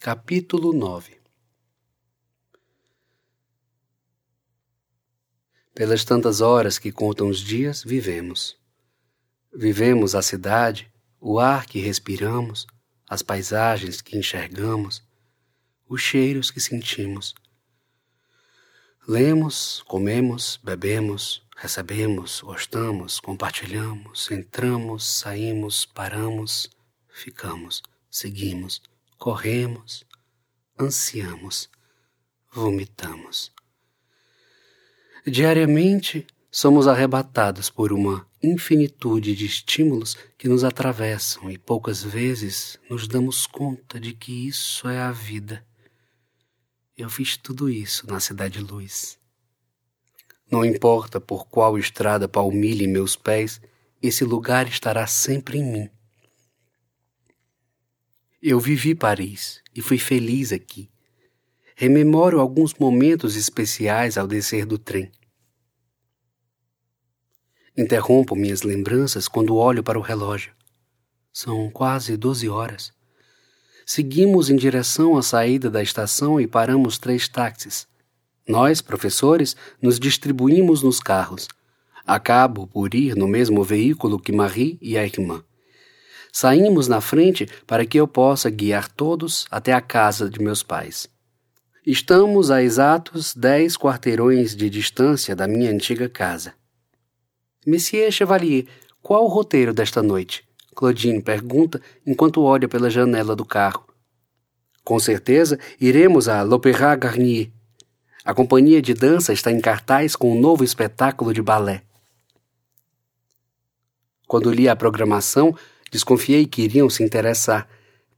Capítulo 9 Pelas tantas horas que contam os dias, vivemos. Vivemos a cidade, o ar que respiramos, as paisagens que enxergamos, os cheiros que sentimos. Lemos, comemos, bebemos, recebemos, gostamos, compartilhamos, entramos, saímos, paramos, ficamos, seguimos corremos, ansiamos, vomitamos. Diariamente somos arrebatados por uma infinitude de estímulos que nos atravessam e poucas vezes nos damos conta de que isso é a vida. Eu fiz tudo isso na Cidade Luz. Não importa por qual estrada palmilhe meus pés, esse lugar estará sempre em mim. Eu vivi Paris e fui feliz aqui. Rememoro alguns momentos especiais ao descer do trem. Interrompo minhas lembranças quando olho para o relógio. São quase doze horas. Seguimos em direção à saída da estação e paramos três táxis. Nós, professores, nos distribuímos nos carros. Acabo por ir no mesmo veículo que Marie e a irmã. Saímos na frente para que eu possa guiar todos até a casa de meus pais. Estamos a exatos dez quarteirões de distância da minha antiga casa. Monsieur Chevalier, qual o roteiro desta noite? Claudine pergunta enquanto olha pela janela do carro. Com certeza iremos a l'Opéra Garnier. A companhia de dança está em cartaz com um novo espetáculo de balé. Quando li a programação, Desconfiei que iriam se interessar.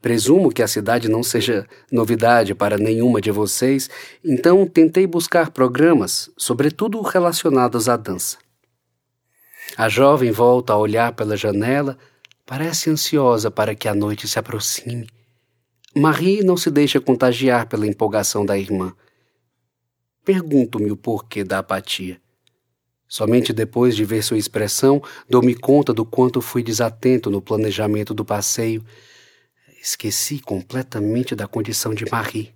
Presumo que a cidade não seja novidade para nenhuma de vocês, então tentei buscar programas, sobretudo relacionados à dança. A jovem volta a olhar pela janela, parece ansiosa para que a noite se aproxime. Marie não se deixa contagiar pela empolgação da irmã. Pergunto-me o porquê da apatia. Somente depois de ver sua expressão, dou-me conta do quanto fui desatento no planejamento do passeio. Esqueci completamente da condição de Marie.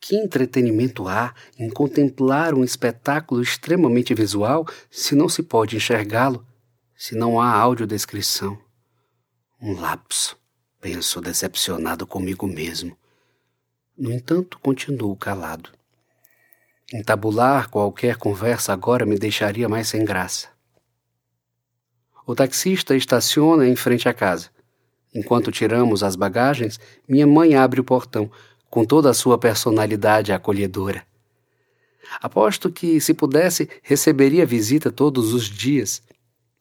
Que entretenimento há em contemplar um espetáculo extremamente visual se não se pode enxergá-lo, se não há audiodescrição? Um lapso, penso decepcionado comigo mesmo. No entanto, continuo calado. Entabular qualquer conversa agora me deixaria mais sem graça. O taxista estaciona em frente à casa. Enquanto tiramos as bagagens, minha mãe abre o portão, com toda a sua personalidade acolhedora. Aposto que, se pudesse, receberia visita todos os dias.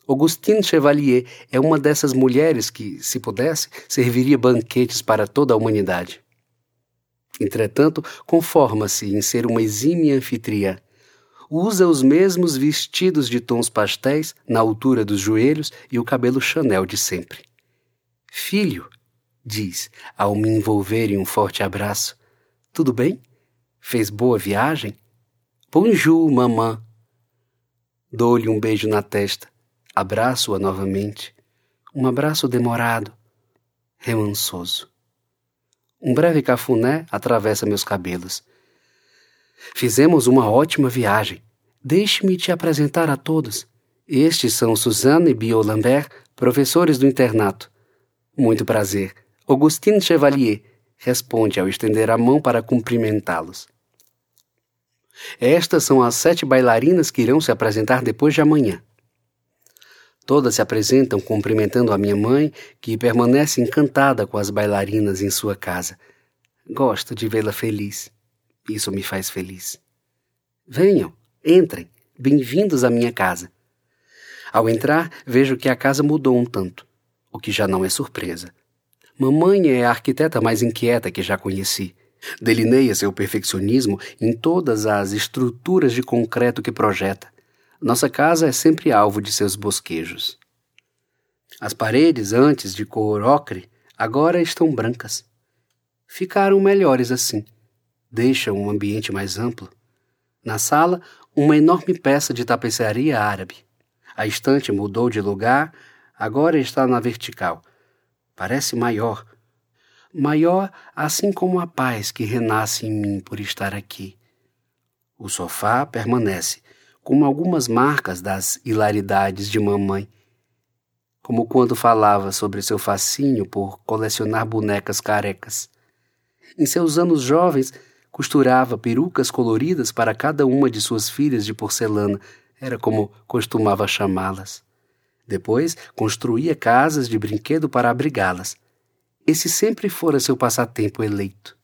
Augustine Chevalier é uma dessas mulheres que, se pudesse, serviria banquetes para toda a humanidade. Entretanto, conforma-se em ser uma exímia anfitriã. Usa os mesmos vestidos de tons pastéis na altura dos joelhos e o cabelo Chanel de sempre. Filho, diz, ao me envolver em um forte abraço, tudo bem? Fez boa viagem? Bonjour, mamã. Dou-lhe um beijo na testa, abraço-a novamente. Um abraço demorado, remansoso. Um breve cafuné atravessa meus cabelos. Fizemos uma ótima viagem. Deixe-me te apresentar a todos. Estes são Suzanne e Bio Lambert, professores do internato. Muito prazer. Augustine Chevalier, responde ao estender a mão para cumprimentá-los. Estas são as sete bailarinas que irão se apresentar depois de amanhã. Todas se apresentam cumprimentando a minha mãe, que permanece encantada com as bailarinas em sua casa. Gosto de vê-la feliz. Isso me faz feliz. Venham, entrem, bem-vindos à minha casa. Ao entrar, vejo que a casa mudou um tanto, o que já não é surpresa. Mamãe é a arquiteta mais inquieta que já conheci. Delineia seu perfeccionismo em todas as estruturas de concreto que projeta. Nossa casa é sempre alvo de seus bosquejos. As paredes, antes de cor ocre, agora estão brancas. Ficaram melhores assim. Deixam um ambiente mais amplo. Na sala, uma enorme peça de tapeçaria árabe. A estante mudou de lugar, agora está na vertical. Parece maior. maior assim como a paz que renasce em mim por estar aqui. O sofá permanece, como algumas marcas das hilaridades de mamãe, como quando falava sobre seu fascínio por colecionar bonecas carecas. Em seus anos jovens, costurava perucas coloridas para cada uma de suas filhas de porcelana, era como costumava chamá-las. Depois, construía casas de brinquedo para abrigá-las. Esse sempre fora seu passatempo eleito.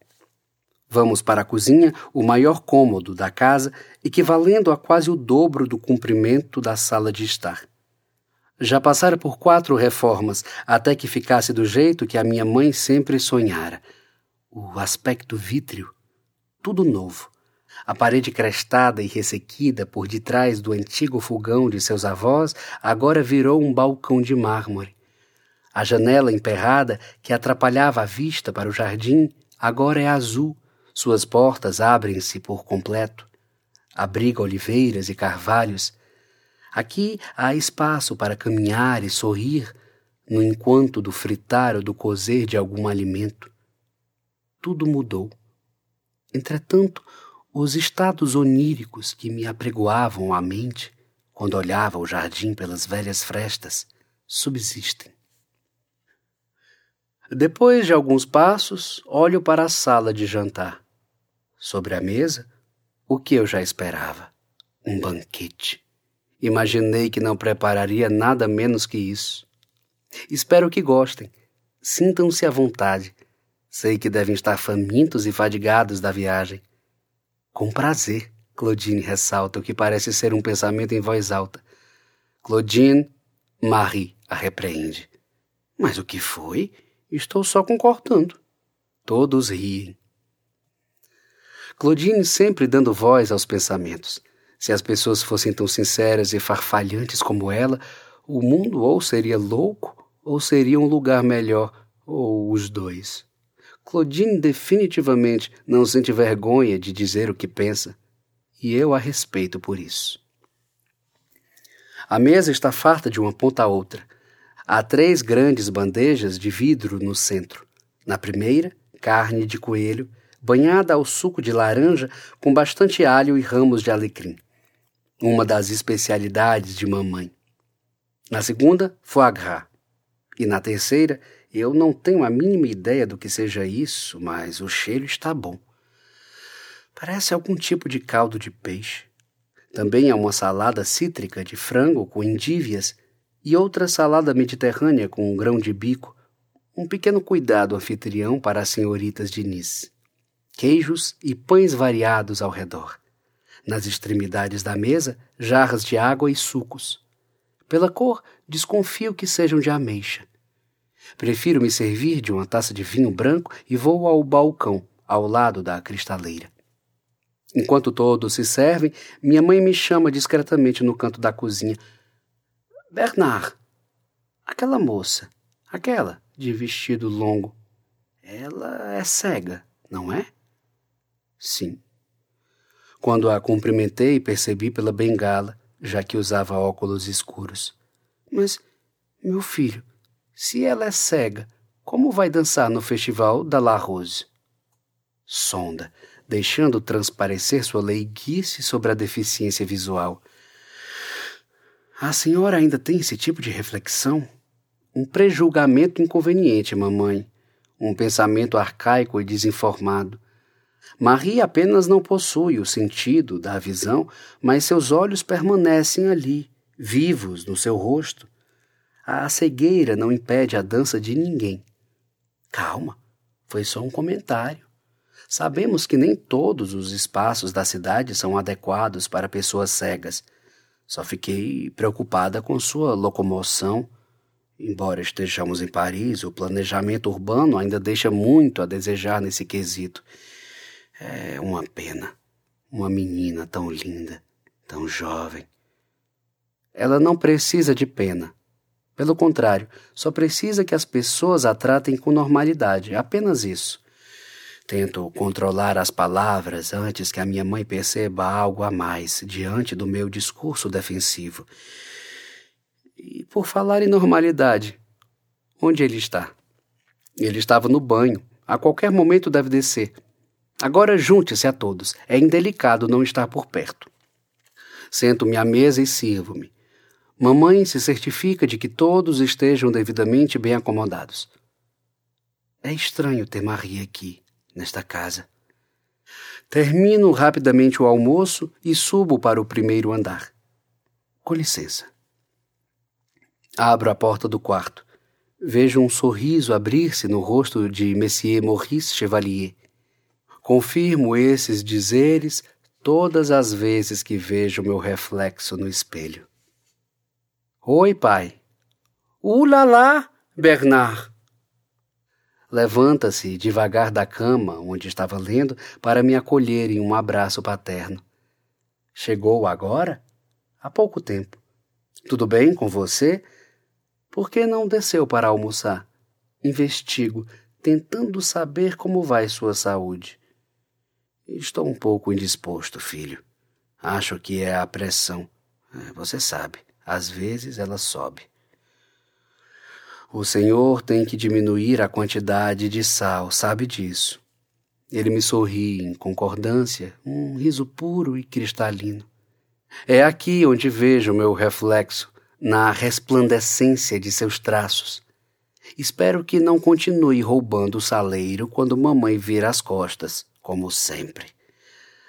Vamos para a cozinha, o maior cômodo da casa, equivalendo a quase o dobro do comprimento da sala de estar. Já passara por quatro reformas até que ficasse do jeito que a minha mãe sempre sonhara. O aspecto vítreo, tudo novo. A parede crestada e ressequida por detrás do antigo fogão de seus avós agora virou um balcão de mármore. A janela emperrada que atrapalhava a vista para o jardim agora é azul suas portas abrem-se por completo. Abriga oliveiras e carvalhos. Aqui há espaço para caminhar e sorrir no enquanto do fritar ou do cozer de algum alimento. Tudo mudou. Entretanto, os estados oníricos que me apregoavam a mente quando olhava o jardim pelas velhas frestas subsistem. Depois de alguns passos, olho para a sala de jantar. Sobre a mesa, o que eu já esperava: um banquete. Imaginei que não prepararia nada menos que isso. Espero que gostem. Sintam-se à vontade. Sei que devem estar famintos e fadigados da viagem. Com prazer, Claudine ressalta o que parece ser um pensamento em voz alta. Claudine, Marie a repreende. Mas o que foi? Estou só concordando. Todos riem. Claudine sempre dando voz aos pensamentos. Se as pessoas fossem tão sinceras e farfalhantes como ela, o mundo ou seria louco ou seria um lugar melhor, ou os dois. Claudine definitivamente não sente vergonha de dizer o que pensa, e eu a respeito por isso. A mesa está farta de uma ponta a outra. Há três grandes bandejas de vidro no centro. Na primeira, carne de coelho, banhada ao suco de laranja com bastante alho e ramos de alecrim. Uma das especialidades de mamãe. Na segunda, foie gras. E na terceira, eu não tenho a mínima ideia do que seja isso, mas o cheiro está bom. Parece algum tipo de caldo de peixe. Também há uma salada cítrica de frango com endívias e outra salada mediterrânea com um grão de bico. Um pequeno cuidado anfitrião para as senhoritas de Nice queijos e pães variados ao redor. Nas extremidades da mesa, jarras de água e sucos. Pela cor, desconfio que sejam de ameixa. Prefiro me servir de uma taça de vinho branco e vou ao balcão, ao lado da cristaleira. Enquanto todos se servem, minha mãe me chama discretamente no canto da cozinha. Bernard, aquela moça, aquela de vestido longo, ela é cega, não é? Sim. Quando a cumprimentei, percebi pela bengala, já que usava óculos escuros. Mas, meu filho, se ela é cega, como vai dançar no festival da La Rose? Sonda, deixando transparecer sua leiguice sobre a deficiência visual. A senhora ainda tem esse tipo de reflexão? Um prejulgamento inconveniente, mamãe. Um pensamento arcaico e desinformado. Marie apenas não possui o sentido da visão, mas seus olhos permanecem ali, vivos no seu rosto. A cegueira não impede a dança de ninguém. Calma, foi só um comentário. Sabemos que nem todos os espaços da cidade são adequados para pessoas cegas. Só fiquei preocupada com sua locomoção. Embora estejamos em Paris, o planejamento urbano ainda deixa muito a desejar nesse quesito. É uma pena. Uma menina tão linda, tão jovem. Ela não precisa de pena. Pelo contrário, só precisa que as pessoas a tratem com normalidade, apenas isso. Tento controlar as palavras antes que a minha mãe perceba algo a mais diante do meu discurso defensivo. E por falar em normalidade, onde ele está? Ele estava no banho, A qualquer momento deve descer. Agora junte-se a todos. É indelicado não estar por perto. Sento-me à mesa e sirvo-me. Mamãe se certifica de que todos estejam devidamente bem acomodados. É estranho ter Maria aqui, nesta casa. Termino rapidamente o almoço e subo para o primeiro andar. Com licença. Abro a porta do quarto. Vejo um sorriso abrir-se no rosto de Monsieur Maurice Chevalier. Confirmo esses dizeres todas as vezes que vejo meu reflexo no espelho. Oi, pai. Ulala, Bernard. Levanta-se devagar da cama onde estava lendo para me acolher em um abraço paterno. Chegou agora? Há pouco tempo. Tudo bem com você? Por que não desceu para almoçar? Investigo, tentando saber como vai sua saúde. Estou um pouco indisposto, filho. Acho que é a pressão. É, você sabe, às vezes ela sobe. O Senhor tem que diminuir a quantidade de sal, sabe disso. Ele me sorri em concordância, um riso puro e cristalino. É aqui onde vejo meu reflexo, na resplandecência de seus traços. Espero que não continue roubando o saleiro quando mamãe vira as costas, como sempre.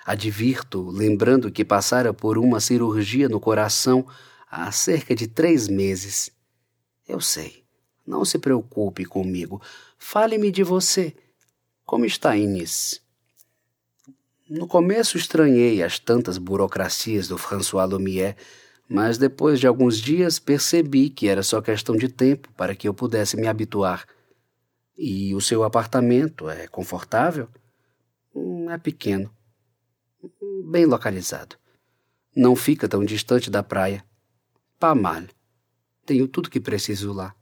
Advirto, lembrando que passara por uma cirurgia no coração há cerca de três meses. Eu sei. Não se preocupe comigo. Fale-me de você. Como está Inês? No começo estranhei as tantas burocracias do François Lumière, mas depois de alguns dias percebi que era só questão de tempo para que eu pudesse me habituar. E o seu apartamento é confortável? Hum, é pequeno. Bem localizado. Não fica tão distante da praia. Pas mal. Tenho tudo que preciso lá.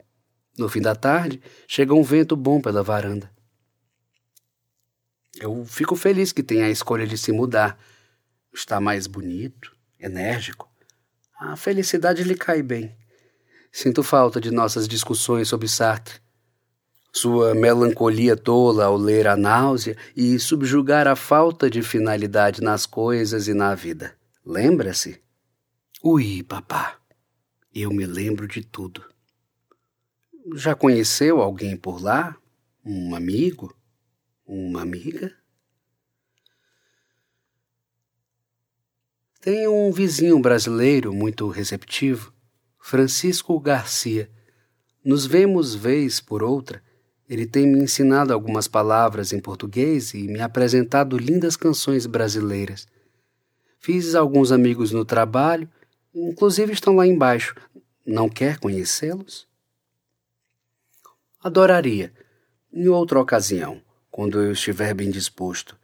No fim da tarde, chega um vento bom pela varanda. Eu fico feliz que tenha a escolha de se mudar. Está mais bonito, enérgico. A felicidade lhe cai bem. Sinto falta de nossas discussões sobre Sartre. Sua melancolia tola ao ler a náusea e subjugar a falta de finalidade nas coisas e na vida. Lembra-se? Ui, papá, eu me lembro de tudo. Já conheceu alguém por lá? Um amigo? Uma amiga? Tenho um vizinho brasileiro muito receptivo, Francisco Garcia. Nos vemos vez por outra. Ele tem me ensinado algumas palavras em português e me apresentado lindas canções brasileiras. Fiz alguns amigos no trabalho, inclusive estão lá embaixo. Não quer conhecê-los? Adoraria. Em outra ocasião, quando eu estiver bem disposto.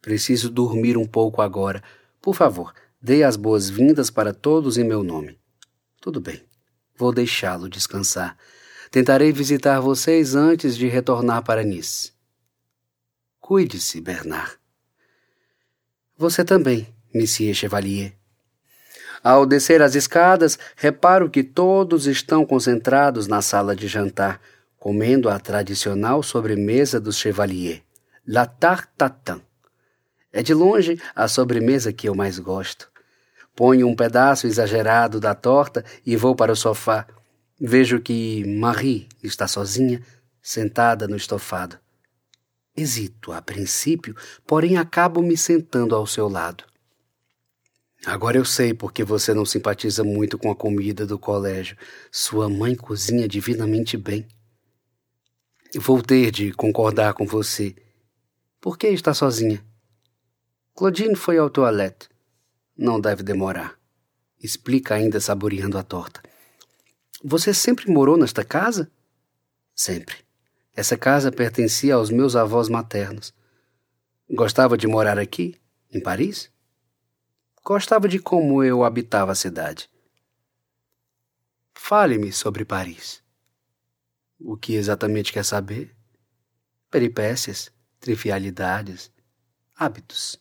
Preciso dormir um pouco agora. Por favor, dê as boas-vindas para todos em meu nome. Tudo bem. Vou deixá-lo descansar. Tentarei visitar vocês antes de retornar para Nice. Cuide-se, Bernard. Você também, Monsieur Chevalier. Ao descer as escadas, reparo que todos estão concentrados na sala de jantar comendo a tradicional sobremesa dos Chevalier, la tarte tatin. É de longe a sobremesa que eu mais gosto. Ponho um pedaço exagerado da torta e vou para o sofá. Vejo que Marie está sozinha, sentada no estofado. Hesito a princípio, porém acabo me sentando ao seu lado. Agora eu sei porque você não simpatiza muito com a comida do colégio. Sua mãe cozinha divinamente bem. Vou ter de concordar com você. Por que está sozinha? Claudine foi ao toilette. Não deve demorar. Explica ainda saboreando a torta. Você sempre morou nesta casa? Sempre. Essa casa pertencia aos meus avós maternos. Gostava de morar aqui, em Paris? Gostava de como eu habitava a cidade. Fale-me sobre Paris. O que exatamente quer saber? Peripécias, trivialidades, hábitos.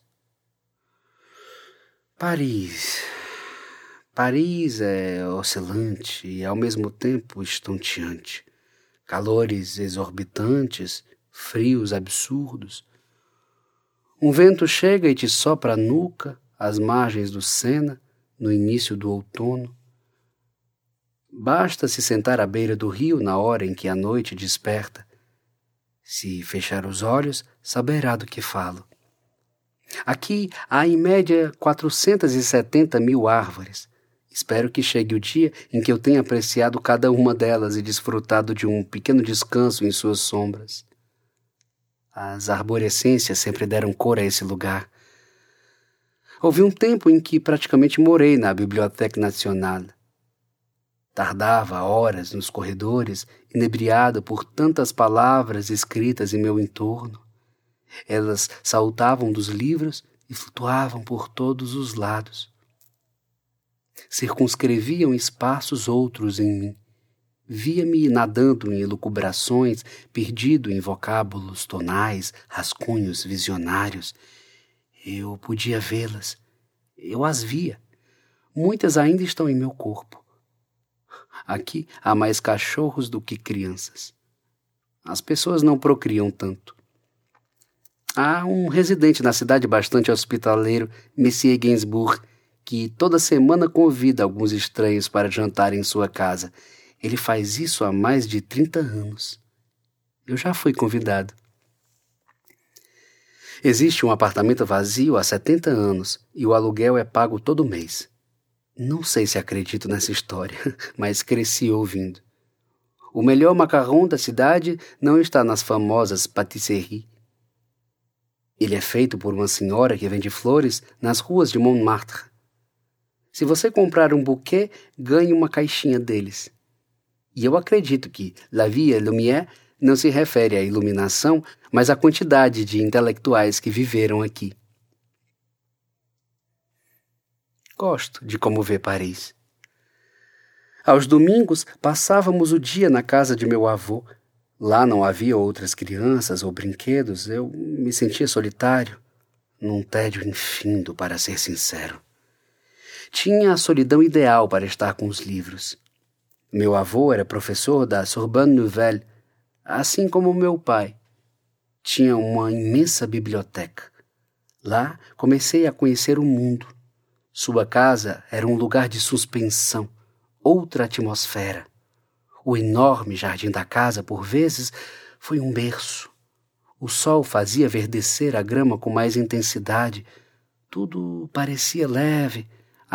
Paris. Paris é oscilante e ao mesmo tempo estonteante. Calores exorbitantes, frios absurdos. Um vento chega e te sopra a nuca, às margens do Sena, no início do outono. Basta se sentar à beira do rio na hora em que a noite desperta. Se fechar os olhos, saberá do que falo. Aqui há em média 470 mil árvores. Espero que chegue o dia em que eu tenha apreciado cada uma delas e desfrutado de um pequeno descanso em suas sombras. As arborescências sempre deram cor a esse lugar. Houve um tempo em que praticamente morei na Biblioteca Nacional. Tardava horas nos corredores, inebriado por tantas palavras escritas em meu entorno. Elas saltavam dos livros e flutuavam por todos os lados. Circunscreviam espaços outros em mim. Via-me nadando em elucubrações, perdido em vocábulos tonais, rascunhos visionários. Eu podia vê-las. Eu as via. Muitas ainda estão em meu corpo. Aqui há mais cachorros do que crianças. As pessoas não procriam tanto. Há um residente na cidade bastante hospitaleiro, Monsieur Gainsbourg, que toda semana convida alguns estranhos para jantar em sua casa. Ele faz isso há mais de 30 anos. Eu já fui convidado. Existe um apartamento vazio há 70 anos e o aluguel é pago todo mês. Não sei se acredito nessa história, mas cresci ouvindo. O melhor macarrão da cidade não está nas famosas patisseries. Ele é feito por uma senhora que vende flores nas ruas de Montmartre. Se você comprar um buquê, ganhe uma caixinha deles. E eu acredito que La Vie Lumière não se refere à iluminação, mas à quantidade de intelectuais que viveram aqui. Gosto de como vê Paris. Aos domingos passávamos o dia na casa de meu avô. Lá não havia outras crianças ou brinquedos, eu me sentia solitário, num tédio infindo, para ser sincero. Tinha a solidão ideal para estar com os livros. Meu avô era professor da Sorbonne Nouvelle, assim como meu pai. Tinha uma imensa biblioteca. Lá comecei a conhecer o mundo. Sua casa era um lugar de suspensão, outra atmosfera. O enorme jardim da casa, por vezes, foi um berço. O sol fazia verdecer a grama com mais intensidade. Tudo parecia leve,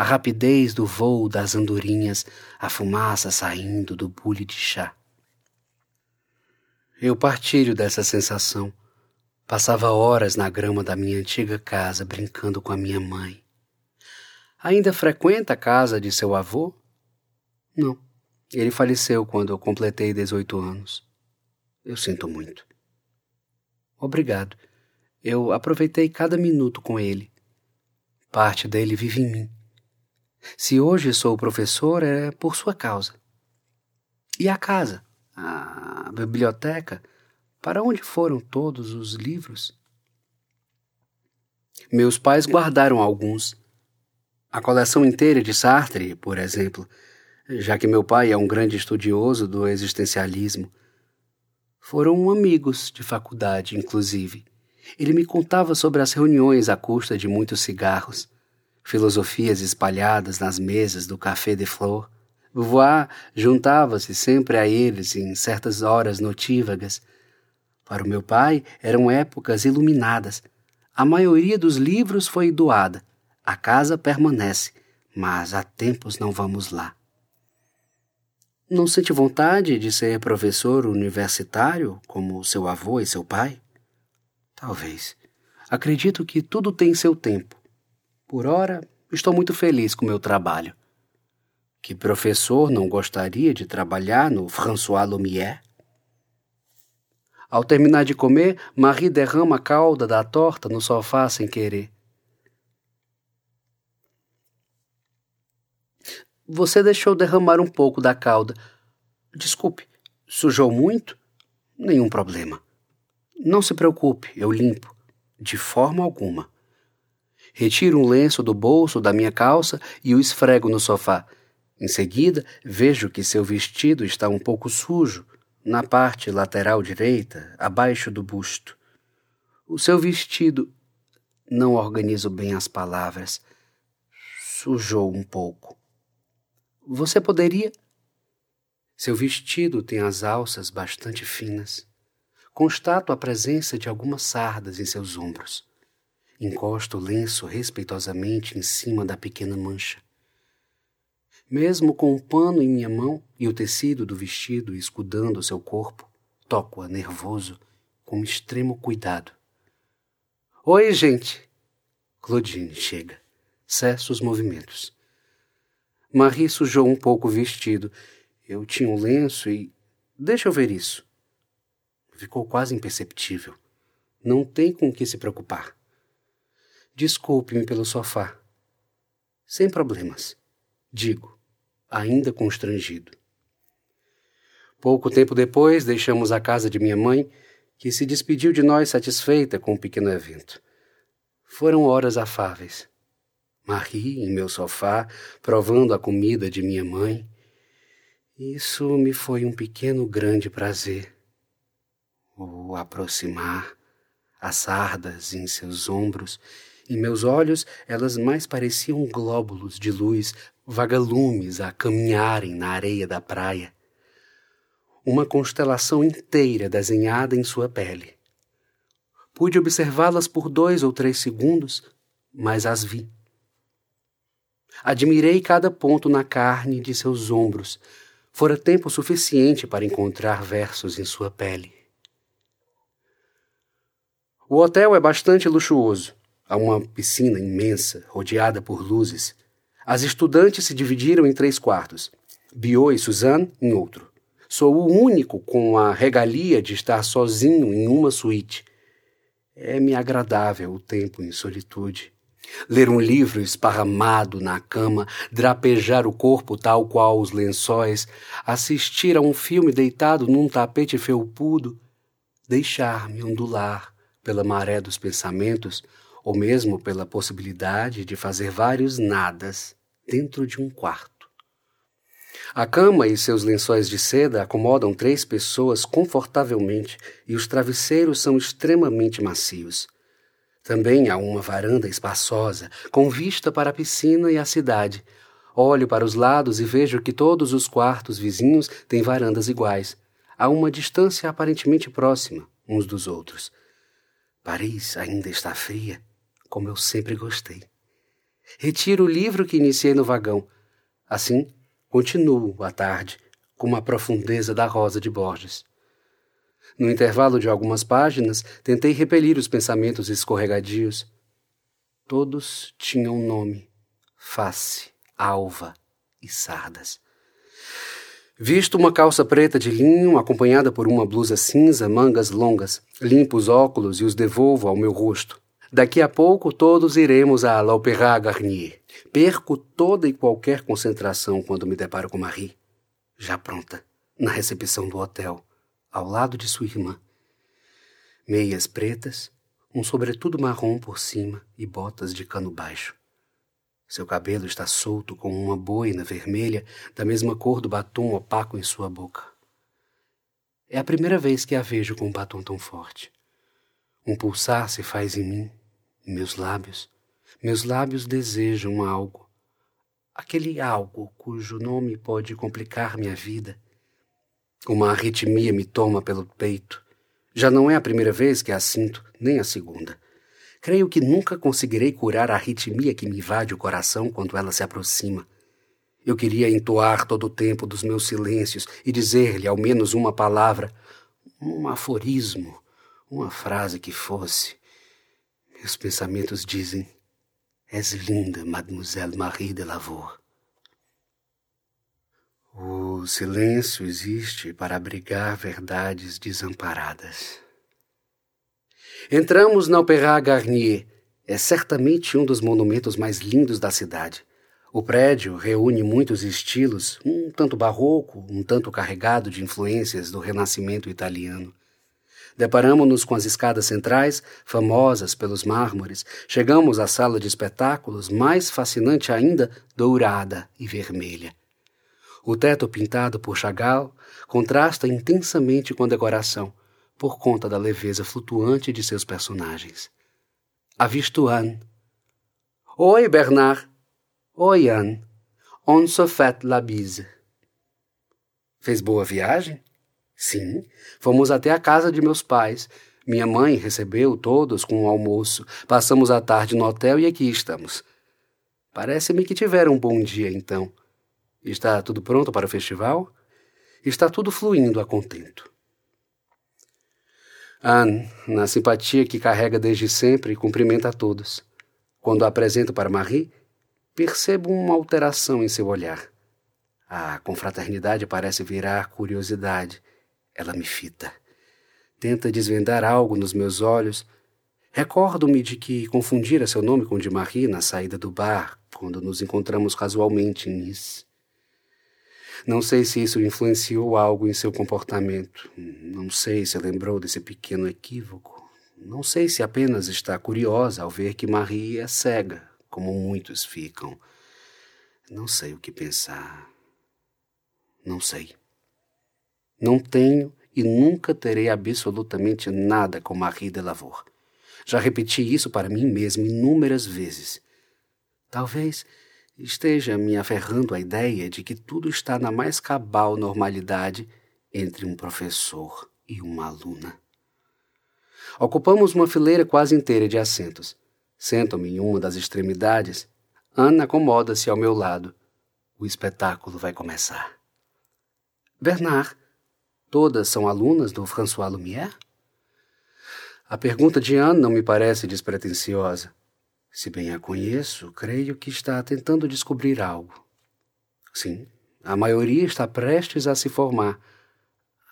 a rapidez do voo das andorinhas, a fumaça saindo do bule de chá. Eu partilho dessa sensação. Passava horas na grama da minha antiga casa brincando com a minha mãe. Ainda frequenta a casa de seu avô? Não. Ele faleceu quando eu completei 18 anos. Eu sinto muito. Obrigado. Eu aproveitei cada minuto com ele. Parte dele vive em mim. Se hoje sou professor, é por sua causa. E a casa? A biblioteca? Para onde foram todos os livros? Meus pais guardaram alguns a coleção inteira de Sartre, por exemplo, já que meu pai é um grande estudioso do existencialismo. Foram amigos de faculdade, inclusive. Ele me contava sobre as reuniões à custa de muitos cigarros, filosofias espalhadas nas mesas do Café de Flor. Beauvoir juntava-se sempre a eles em certas horas notívagas. Para o meu pai, eram épocas iluminadas. A maioria dos livros foi doada, a casa permanece, mas há tempos não vamos lá. Não sente vontade de ser professor universitário como seu avô e seu pai? Talvez. Acredito que tudo tem seu tempo. Por ora, estou muito feliz com meu trabalho. Que professor não gostaria de trabalhar no François Lumière? Ao terminar de comer, Marie derrama a calda da torta no sofá sem querer. Você deixou derramar um pouco da calda. Desculpe, sujou muito? Nenhum problema. Não se preocupe, eu limpo. De forma alguma. Retiro um lenço do bolso da minha calça e o esfrego no sofá. Em seguida, vejo que seu vestido está um pouco sujo. na parte lateral direita, abaixo do busto. O seu vestido. Não organizo bem as palavras. Sujou um pouco. Você poderia. Seu vestido tem as alças bastante finas. Constato a presença de algumas sardas em seus ombros. Encosto o lenço respeitosamente em cima da pequena mancha. Mesmo com o pano em minha mão e o tecido do vestido escudando seu corpo, toco-a nervoso, com extremo cuidado. Oi, gente! Claudine chega. Cessa os movimentos. Marie sujou um pouco o vestido. Eu tinha um lenço e. Deixa eu ver isso. Ficou quase imperceptível. Não tem com o que se preocupar. Desculpe-me pelo sofá. Sem problemas. Digo, ainda constrangido. Pouco tempo depois, deixamos a casa de minha mãe, que se despediu de nós satisfeita com o pequeno evento. Foram horas afáveis. Marie em meu sofá, provando a comida de minha mãe. Isso me foi um pequeno grande prazer. O aproximar, as sardas em seus ombros, em meus olhos elas mais pareciam glóbulos de luz vagalumes a caminharem na areia da praia. Uma constelação inteira desenhada em sua pele. Pude observá-las por dois ou três segundos, mas as vi. Admirei cada ponto na carne de seus ombros. Fora tempo suficiente para encontrar versos em sua pele. O hotel é bastante luxuoso. Há uma piscina imensa, rodeada por luzes, as estudantes se dividiram em três quartos. Bio e Suzanne em outro. Sou o único com a regalia de estar sozinho em uma suíte. É-me agradável o tempo em solitude. Ler um livro esparramado na cama, drapejar o corpo tal qual os lençóis, assistir a um filme deitado num tapete felpudo, deixar-me ondular pela maré dos pensamentos, ou mesmo pela possibilidade de fazer vários nadas dentro de um quarto. A cama e seus lençóis de seda acomodam três pessoas confortavelmente e os travesseiros são extremamente macios. Também há uma varanda espaçosa, com vista para a piscina e a cidade. Olho para os lados e vejo que todos os quartos vizinhos têm varandas iguais, a uma distância aparentemente próxima uns dos outros. Paris ainda está fria, como eu sempre gostei. Retiro o livro que iniciei no vagão. Assim, continuo à tarde, com uma profundeza da rosa de Borges. No intervalo de algumas páginas, tentei repelir os pensamentos escorregadios. Todos tinham nome: face, alva e sardas. Visto uma calça preta de linho, acompanhada por uma blusa cinza, mangas longas, limpo os óculos e os devolvo ao meu rosto. Daqui a pouco todos iremos à l'Opéra Garnier. Perco toda e qualquer concentração quando me deparo com Marie, já pronta, na recepção do hotel, ao lado de sua irmã. Meias pretas, um sobretudo marrom por cima e botas de cano baixo. Seu cabelo está solto com uma boina vermelha da mesma cor do batom opaco em sua boca. É a primeira vez que a vejo com um batom tão forte. Um pulsar se faz em mim meus lábios, meus lábios desejam algo. Aquele algo cujo nome pode complicar minha vida. Uma arritmia me toma pelo peito. Já não é a primeira vez que a sinto, nem a segunda. Creio que nunca conseguirei curar a arritmia que me invade o coração quando ela se aproxima. Eu queria entoar todo o tempo dos meus silêncios e dizer-lhe ao menos uma palavra, um aforismo, uma frase que fosse. Meus pensamentos dizem: És linda, Mademoiselle Marie de Lavour. O silêncio existe para abrigar verdades desamparadas. Entramos na Opéra Garnier. É certamente um dos monumentos mais lindos da cidade. O prédio reúne muitos estilos, um tanto barroco, um tanto carregado de influências do renascimento italiano. Deparamos-nos com as escadas centrais, famosas pelos mármores. Chegamos à sala de espetáculos, mais fascinante ainda, dourada e vermelha. O teto pintado por Chagall contrasta intensamente com a decoração, por conta da leveza flutuante de seus personagens. Avisto Anne. Oi, Bernard. Oi, Anne. On se fait la bise. Fez boa viagem? Sim, fomos até a casa de meus pais. Minha mãe recebeu todos com o um almoço. Passamos a tarde no hotel e aqui estamos. Parece-me que tiveram um bom dia, então. Está tudo pronto para o festival? Está tudo fluindo a contento. Anne, na simpatia que carrega desde sempre, cumprimenta a todos. Quando a apresento para Marie, percebo uma alteração em seu olhar. A confraternidade parece virar curiosidade. Ela me fita. Tenta desvendar algo nos meus olhos. Recordo-me de que confundira seu nome com o de Marie na saída do bar, quando nos encontramos casualmente em Nice. Não sei se isso influenciou algo em seu comportamento. Não sei se lembrou desse pequeno equívoco. Não sei se apenas está curiosa ao ver que Marie é cega, como muitos ficam. Não sei o que pensar. Não sei. Não tenho e nunca terei absolutamente nada com Marie de Lavor. Já repeti isso para mim mesmo inúmeras vezes. Talvez esteja me aferrando à ideia de que tudo está na mais cabal normalidade entre um professor e uma aluna. Ocupamos uma fileira quase inteira de assentos. Sento-me em uma das extremidades. Ana acomoda-se ao meu lado. O espetáculo vai começar. Bernard, todas são alunas do François Lumière? A pergunta de Anne não me parece despretensiosa. Se bem a conheço, creio que está tentando descobrir algo. Sim, a maioria está prestes a se formar.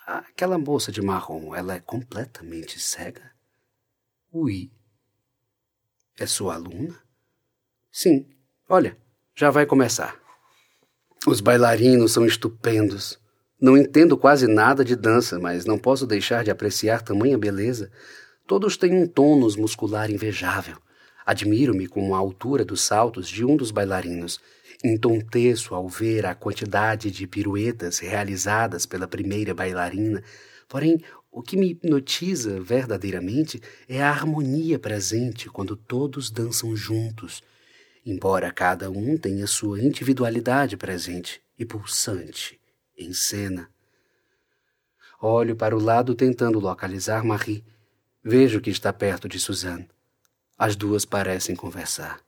Aquela moça de marrom, ela é completamente cega? Ui. É sua aluna? Sim. Olha, já vai começar. Os bailarinos são estupendos. Não entendo quase nada de dança, mas não posso deixar de apreciar tamanha beleza. Todos têm um tônus muscular invejável. Admiro-me com a altura dos saltos de um dos bailarinos. Entonteço ao ver a quantidade de piruetas realizadas pela primeira bailarina. Porém, o que me hipnotiza verdadeiramente é a harmonia presente quando todos dançam juntos, embora cada um tenha sua individualidade presente e pulsante em cena. Olho para o lado tentando localizar Marie. Vejo que está perto de Suzanne. As duas parecem conversar.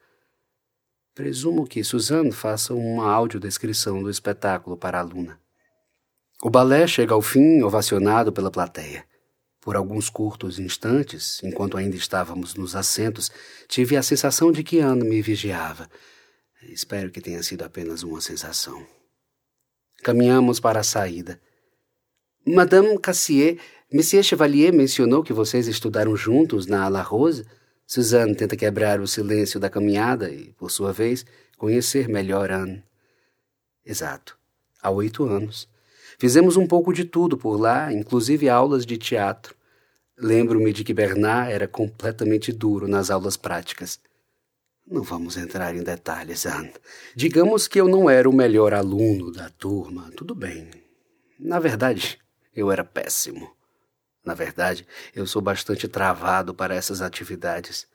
Presumo que Suzanne faça uma audiodescrição do espetáculo para a Luna. O balé chega ao fim, ovacionado pela plateia. Por alguns curtos instantes, enquanto ainda estávamos nos assentos, tive a sensação de que Anne me vigiava. Espero que tenha sido apenas uma sensação. Caminhamos para a saída. Madame Cassier, Monsieur Chevalier mencionou que vocês estudaram juntos na La Rose? Suzanne tenta quebrar o silêncio da caminhada e, por sua vez, conhecer melhor Anne. Exato. Há oito anos. Fizemos um pouco de tudo por lá, inclusive aulas de teatro. Lembro-me de que Bernard era completamente duro nas aulas práticas. Não vamos entrar em detalhes, Anne. Digamos que eu não era o melhor aluno da turma, tudo bem. Na verdade, eu era péssimo. Na verdade, eu sou bastante travado para essas atividades.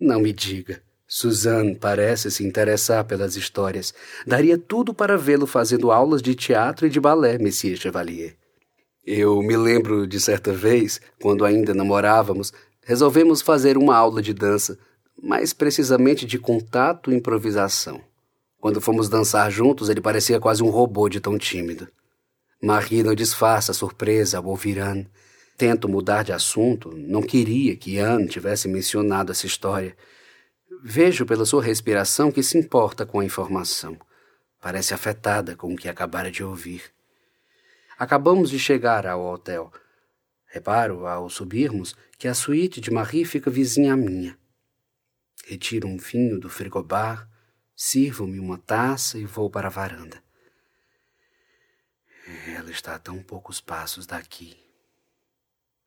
Não me diga. Suzanne parece se interessar pelas histórias. Daria tudo para vê-lo fazendo aulas de teatro e de balé, Monsieur Chevalier. Eu me lembro de certa vez, quando ainda namorávamos, resolvemos fazer uma aula de dança, mais precisamente de contato e improvisação. Quando fomos dançar juntos, ele parecia quase um robô de tão tímido. Marie não disfarça a surpresa ao ouvir Anne. Tento mudar de assunto, não queria que Anne tivesse mencionado essa história. Vejo pela sua respiração que se importa com a informação. Parece afetada com o que acabara de ouvir. Acabamos de chegar ao hotel. Reparo, ao subirmos, que a suíte de Marie fica vizinha à minha. Retiro um vinho do frigobar, sirvo-me uma taça e vou para a varanda. Ela está a tão poucos passos daqui.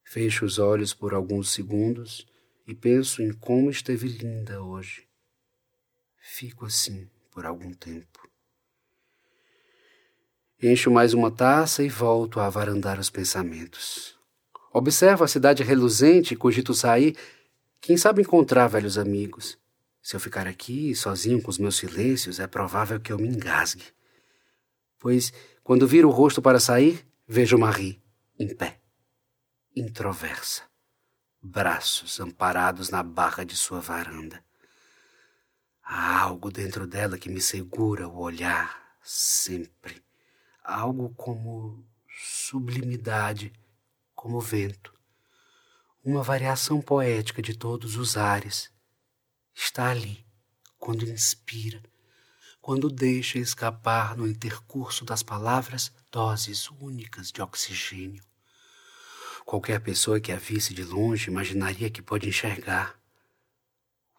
Fecho os olhos por alguns segundos e penso em como esteve linda hoje. Fico assim por algum tempo. Encho mais uma taça e volto a avarandar os pensamentos. Observo a cidade reluzente e cogito sair. Quem sabe encontrar velhos amigos. Se eu ficar aqui, sozinho com os meus silêncios, é provável que eu me engasgue. Pois, quando viro o rosto para sair, vejo Marie, em pé, introversa, braços amparados na barra de sua varanda. Há algo dentro dela que me segura o olhar sempre. Algo como sublimidade, como vento. Uma variação poética de todos os ares. Está ali, quando inspira, quando deixa escapar no intercurso das palavras doses únicas de oxigênio. Qualquer pessoa que a visse de longe imaginaria que pode enxergar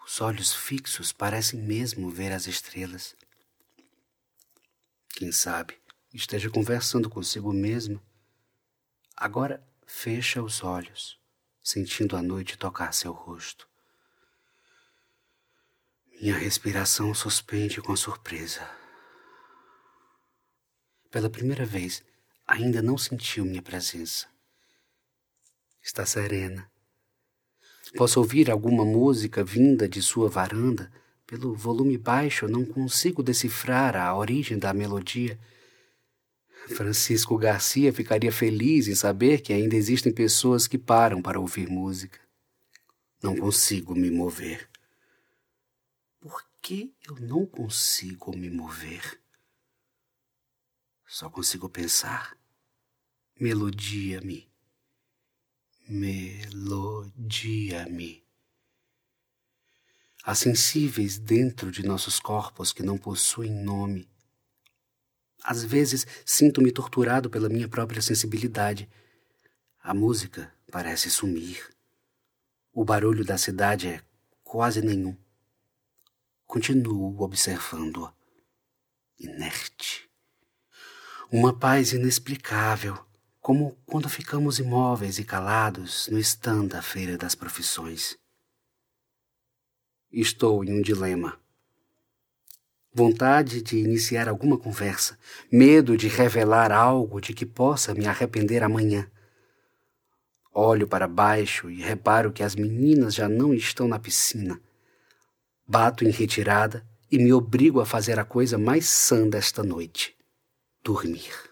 os olhos fixos parecem mesmo ver as estrelas. Quem sabe esteja conversando consigo mesma. Agora fecha os olhos, sentindo a noite tocar seu rosto. Minha respiração suspende com surpresa. Pela primeira vez, ainda não sentiu minha presença. Está serena, Posso ouvir alguma música vinda de sua varanda. Pelo volume baixo, não consigo decifrar a origem da melodia. Francisco Garcia ficaria feliz em saber que ainda existem pessoas que param para ouvir música. Não consigo me mover. Por que eu não consigo me mover? Só consigo pensar. Melodia-me melodia-me. Há sensíveis dentro de nossos corpos que não possuem nome. Às vezes sinto-me torturado pela minha própria sensibilidade. A música parece sumir. O barulho da cidade é quase nenhum. Continuo observando-a, inerte. Uma paz inexplicável como quando ficamos imóveis e calados no stand da Feira das Profissões. Estou em um dilema. Vontade de iniciar alguma conversa, medo de revelar algo de que possa me arrepender amanhã. Olho para baixo e reparo que as meninas já não estão na piscina. Bato em retirada e me obrigo a fazer a coisa mais sã desta noite: dormir.